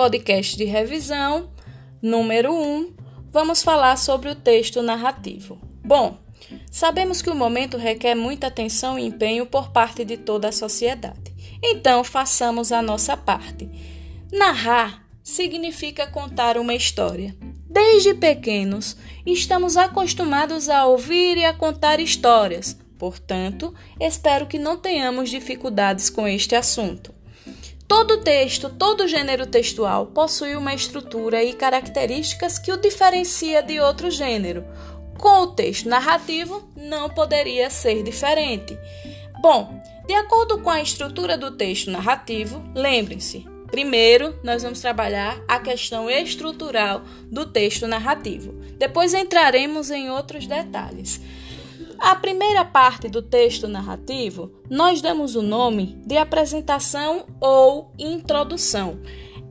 podcast de revisão número 1, vamos falar sobre o texto narrativo. Bom, sabemos que o momento requer muita atenção e empenho por parte de toda a sociedade. Então, façamos a nossa parte. Narrar significa contar uma história. Desde pequenos, estamos acostumados a ouvir e a contar histórias. Portanto, espero que não tenhamos dificuldades com este assunto. Todo texto, todo gênero textual possui uma estrutura e características que o diferencia de outro gênero. Com o texto narrativo, não poderia ser diferente. Bom, de acordo com a estrutura do texto narrativo, lembrem-se, Primeiro, nós vamos trabalhar a questão estrutural do texto narrativo. Depois entraremos em outros detalhes. A primeira parte do texto narrativo, nós damos o nome de apresentação ou introdução.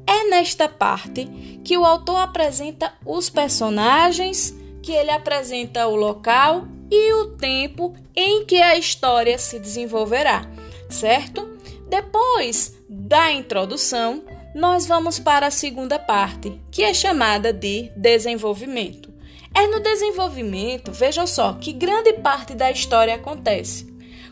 É nesta parte que o autor apresenta os personagens, que ele apresenta o local e o tempo em que a história se desenvolverá, certo? Depois da introdução, nós vamos para a segunda parte, que é chamada de desenvolvimento. É no desenvolvimento, vejam só, que grande parte da história acontece,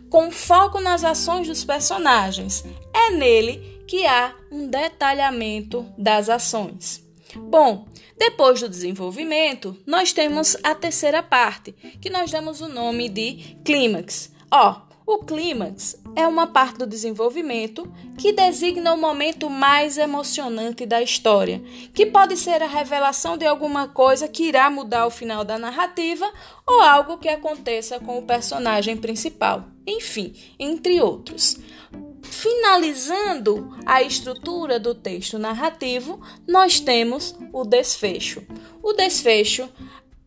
com foco nas ações dos personagens. É nele que há um detalhamento das ações. Bom, depois do desenvolvimento, nós temos a terceira parte, que nós damos o nome de clímax. Ó, o clímax é uma parte do desenvolvimento que designa o momento mais emocionante da história, que pode ser a revelação de alguma coisa que irá mudar o final da narrativa ou algo que aconteça com o personagem principal. Enfim, entre outros. Finalizando a estrutura do texto narrativo, nós temos o desfecho. O desfecho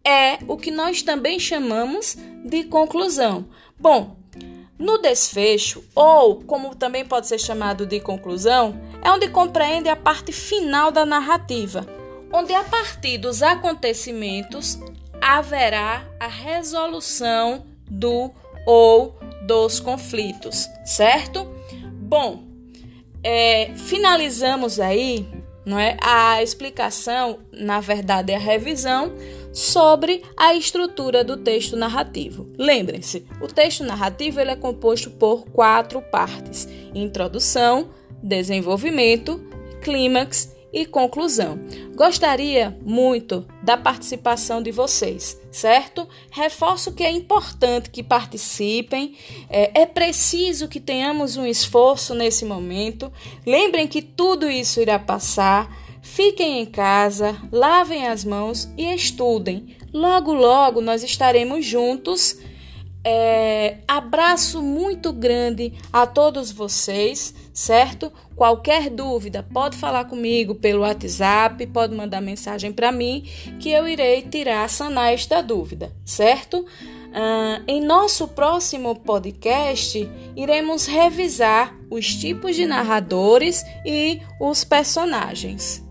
é o que nós também chamamos de conclusão. Bom, no desfecho, ou como também pode ser chamado de conclusão, é onde compreende a parte final da narrativa, onde a partir dos acontecimentos haverá a resolução do ou dos conflitos, certo? Bom, é, finalizamos aí não é, a explicação, na verdade, é a revisão sobre a estrutura do texto narrativo. Lembrem-se, o texto narrativo ele é composto por quatro partes: introdução, desenvolvimento, clímax e conclusão. Gostaria muito da participação de vocês, certo? Reforço que é importante que participem, é, é, preciso que tenhamos um esforço nesse momento. Lembrem que tudo isso irá passar. Fiquem em casa, lavem as mãos e estudem. Logo, logo nós estaremos juntos. É, abraço muito grande a todos vocês, certo? Qualquer dúvida, pode falar comigo pelo WhatsApp, pode mandar mensagem para mim que eu irei tirar, sanar esta dúvida, certo? Uh, em nosso próximo podcast, iremos revisar os tipos de narradores e os personagens.